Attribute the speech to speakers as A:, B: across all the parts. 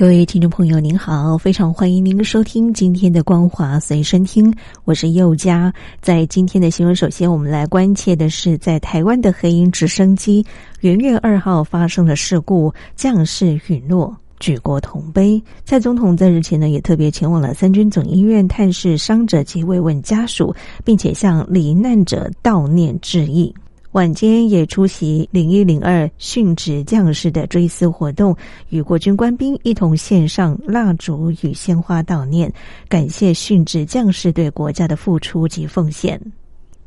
A: 各位听众朋友，您好，非常欢迎您收听今天的光华随身听，我是佑佳。在今天的新闻，首先我们来关切的是，在台湾的黑鹰直升机元月二号发生的事故，将士陨落，举国同悲。蔡总统在日前呢，也特别前往了三军总医院探视伤者及慰问家属，并且向罹难者悼念致意。晚间也出席零一零二殉职将士的追思活动，与国军官兵一同献上蜡烛与鲜花悼念，感谢殉职将士对国家的付出及奉献。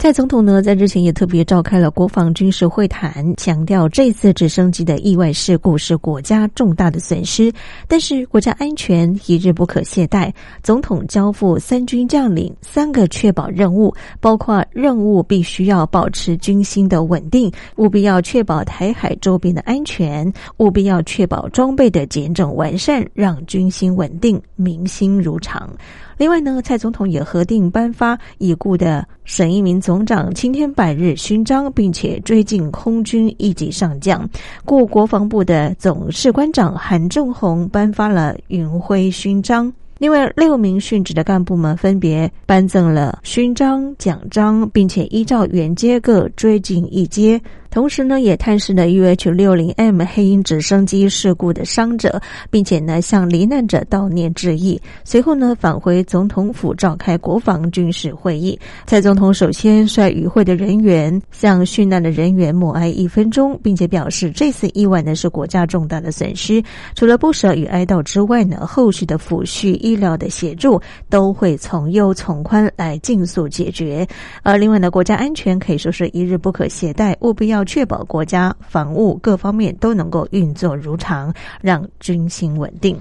A: 蔡总统呢，在日前也特别召开了国防军事会谈，强调这次直升机的意外事故是国家重大的损失，但是国家安全一日不可懈怠。总统交付三军将领三个确保任务，包括任务必须要保持军心的稳定，务必要确保台海周边的安全，务必要确保装备的检整完善，让军心稳定，民心如常。另外呢，蔡总统也核定颁发已故的沈一鸣总长青天百日勋章，并且追进空军一级上将。故国防部的总士官长韩正宏颁发了云辉勋章。另外，六名殉职的干部们分别颁赠了勋章、奖章，并且依照原阶各追进一阶。同时呢，也探视了 UH 六零 M 黑鹰直升机事故的伤者，并且呢向罹难者悼念致意。随后呢返回总统府召开国防军事会议。蔡总统首先率与会的人员向殉难的人员默哀一分钟，并且表示这次意外呢是国家重大的损失，除了不舍与哀悼之外呢，后续的抚恤医疗的协助都会从优从宽来尽速解决。而另外呢，国家安全可以说是一日不可携带，务必要。确保国家防务各方面都能够运作如常，让军心稳定。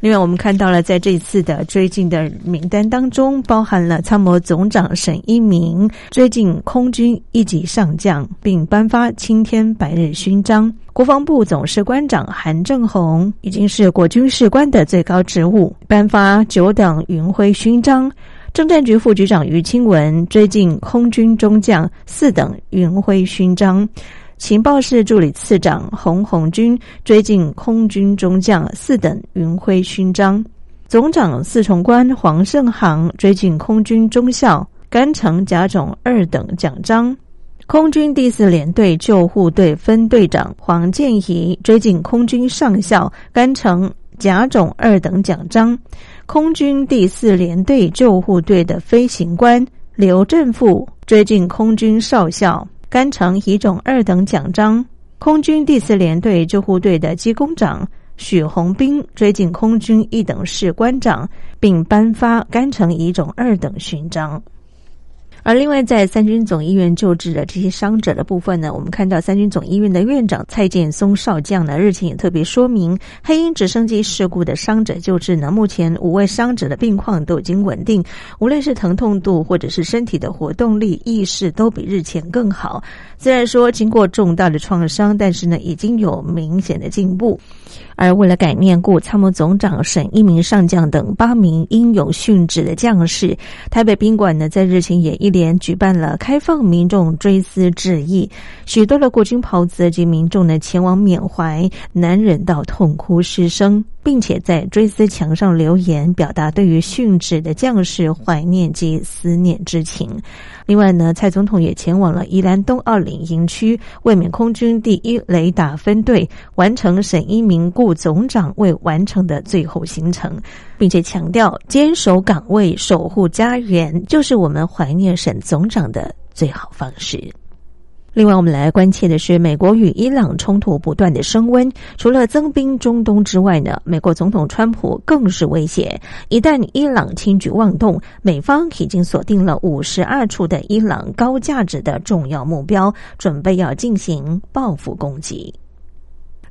A: 另外，我们看到了在这次的追进的名单当中，包含了参谋总长沈一鸣追进空军一级上将，并颁发青天白日勋章；国防部总士官长韩正宏已经是国军士官的最高职务，颁发九等云辉勋章。政战局副局长于清文追进空军中将四等云辉勋章，情报室助理次长洪红军追进空军中将四等云辉勋章，总长四重官黄胜航追进空军中校甘城甲种二等奖章，空军第四联队救护队分队长黄建仪追进空军上校甘城甲种二等奖章。空军第四联队救护队的飞行官刘振富追进空军少校，甘城乙种二等奖章；空军第四联队救护队的机工长许宏斌追进空军一等士官长，并颁发甘城乙种二等勋章。而另外，在三军总医院救治的这些伤者的部分呢，我们看到三军总医院的院长蔡建松少将呢，日前也特别说明，黑鹰直升机事故的伤者救治呢，目前五位伤者的病况都已经稳定，无论是疼痛度或者是身体的活动力、意识都比日前更好。虽然说经过重大的创伤，但是呢，已经有明显的进步。而为了感念故参谋总长沈一鸣上将等八名英勇殉职的将士，台北宾馆呢在日前也一连举办了开放民众追思致意，许多的国军袍子及民众呢前往缅怀，难忍到痛哭失声。并且在追思墙上留言，表达对于殉职的将士怀念及思念之情。另外呢，蔡总统也前往了宜兰东二岭营区，卫冕空军第一雷达分队完成沈一鸣顾总长未完成的最后行程，并且强调坚守岗位、守护家园，就是我们怀念沈总长的最好方式。另外，我们来关切的是，美国与伊朗冲突不断的升温。除了增兵中东之外呢，美国总统川普更是威胁，一旦伊朗轻举妄动，美方已经锁定了五十二处的伊朗高价值的重要目标，准备要进行报复攻击。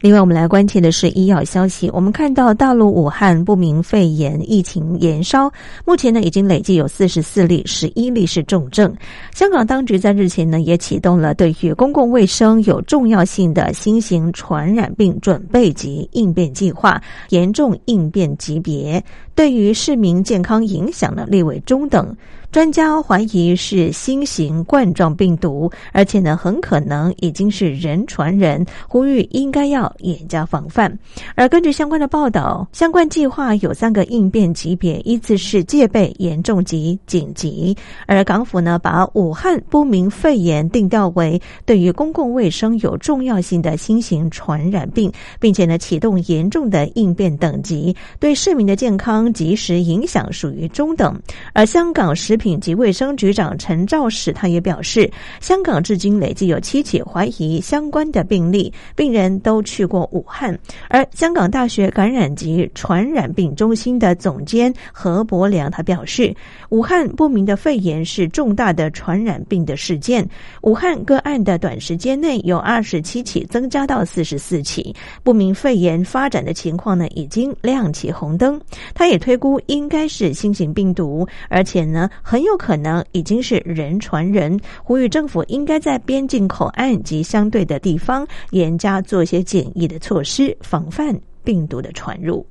A: 另外，我们来关切的是医药消息。我们看到大陆武汉不明肺炎疫情延烧，目前呢已经累计有四十四例，十一例是重症。香港当局在日前呢也启动了对于公共卫生有重要性的新型传染病准备及应变计划，严重应变级别，对于市民健康影响呢列为中等。专家怀疑是新型冠状病毒，而且呢，很可能已经是人传人，呼吁应该要严加防范。而根据相关的报道，相关计划有三个应变级别，依次是戒备、严重及紧急。而港府呢，把武汉不明肺炎定调为对于公共卫生有重要性的新型传染病，并且呢，启动严重的应变等级，对市民的健康及时影响属于中等。而香港食品及卫生局长陈肇始，他也表示，香港至今累计有七起怀疑相关的病例，病人都去过武汉。而香港大学感染及传染病中心的总监何伯良，他表示，武汉不明的肺炎是重大的传染病的事件。武汉个案的短时间内有二十七起增加到四十四起，不明肺炎发展的情况呢，已经亮起红灯。他也也推估应该是新型病毒，而且呢。很有可能已经是人传人，呼吁政府应该在边境口岸及相对的地方严加做一些检疫的措施，防范病毒的传入。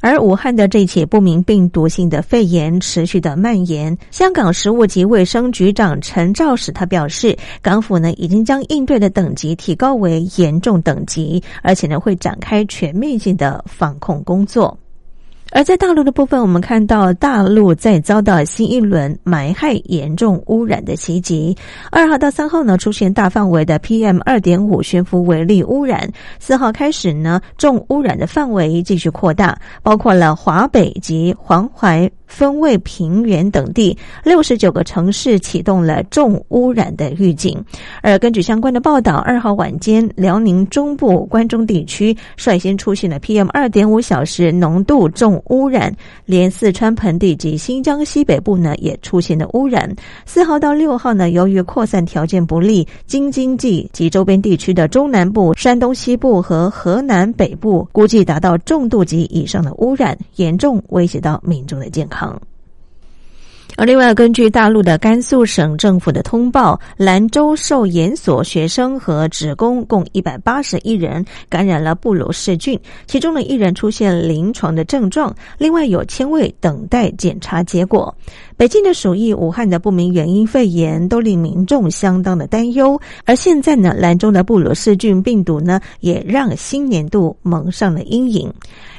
A: 而武汉的这起不明病毒性的肺炎持续的蔓延，香港食物及卫生局长陈肇始他表示，港府呢已经将应对的等级提高为严重等级，而且呢会展开全面性的防控工作。而在大陆的部分，我们看到大陆在遭到新一轮霾害严重污染的袭击。二号到三号呢，出现大范围的 PM 二点五悬浮微粒污染。四号开始呢，重污染的范围继续扩大，包括了华北及黄淮。分位平原等地，六十九个城市启动了重污染的预警。而根据相关的报道，二号晚间，辽宁中部关中地区率先出现了 PM 二点五小时浓度重污染，连四川盆地及新疆西北部呢也出现了污染。四号到六号呢，由于扩散条件不利，京津冀及周边地区的中南部、山东西部和河南北部估计达到重度及以上的污染，严重威胁到民众的健康。あ。而另外，根据大陆的甘肃省政府的通报，兰州受研所学生和职工共一百八十一人感染了布鲁氏菌，其中的一人出现临床的症状，另外有千位等待检查结果。北京的鼠疫、武汉的不明原因肺炎都令民众相当的担忧，而现在呢，兰州的布鲁氏菌病毒呢，也让新年度蒙上了阴影。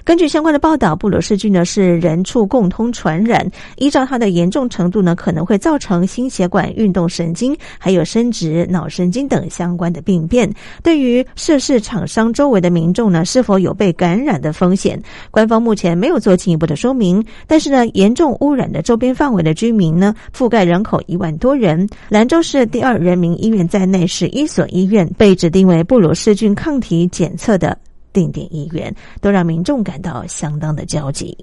A: 根据相关的报道，布鲁氏菌呢是人畜共通传染，依照它的严重程度呢，可能会造成心血管运动神经、还有生殖脑神经等相关的病变。对于涉事厂商周围的民众呢，是否有被感染的风险，官方目前没有做进一步的说明。但是呢，严重污染的周边范围的居民呢，覆盖人口一万多人。兰州市第二人民医院在内是一所医院被指定为布鲁氏菌抗体检测的。定点医院都让民众感到相当的焦急。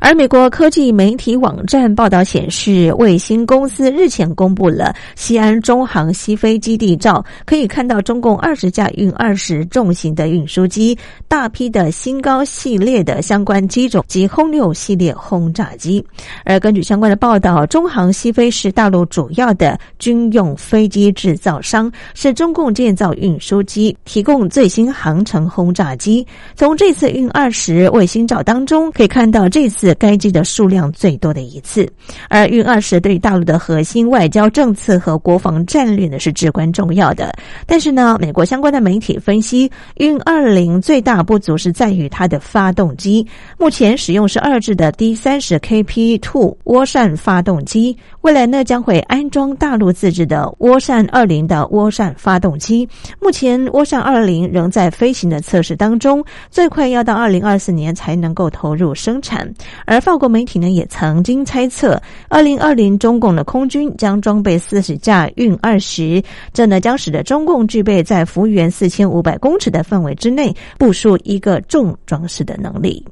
A: 而美国科技媒体网站报道显示，卫星公司日前公布了西安中航西飞基地照，可以看到中共二十架运二十重型的运输机、大批的新高系列的相关机种及轰六系列轰炸机。而根据相关的报道，中航西飞是大陆主要的军用飞机制造商，是中共建造运输机、提供最新航程轰炸机。从这次运二十卫星照当中可以看到，这次。该机的数量最多的一次，而运二十对大陆的核心外交政策和国防战略呢是至关重要的。但是呢，美国相关的媒体分析，运二零最大不足是在于它的发动机，目前使用是二制的 D 三十 KP Two 涡扇发动机，未来呢将会安装大陆自制的涡扇二零的涡扇发动机。目前涡扇二零仍在飞行的测试当中，最快要到二零二四年才能够投入生产。而法国媒体呢，也曾经猜测，二零二零中共的空军将装备四十架运二十，这呢将使得中共具备在幅员四千五百公尺的范围之内部署一个重装饰的能力。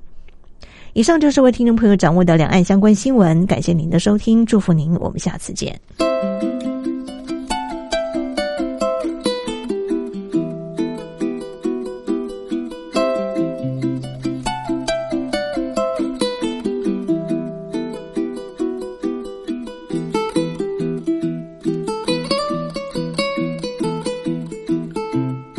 A: 以上就是为听众朋友掌握的两岸相关新闻，感谢您的收听，祝福您，我们下次见。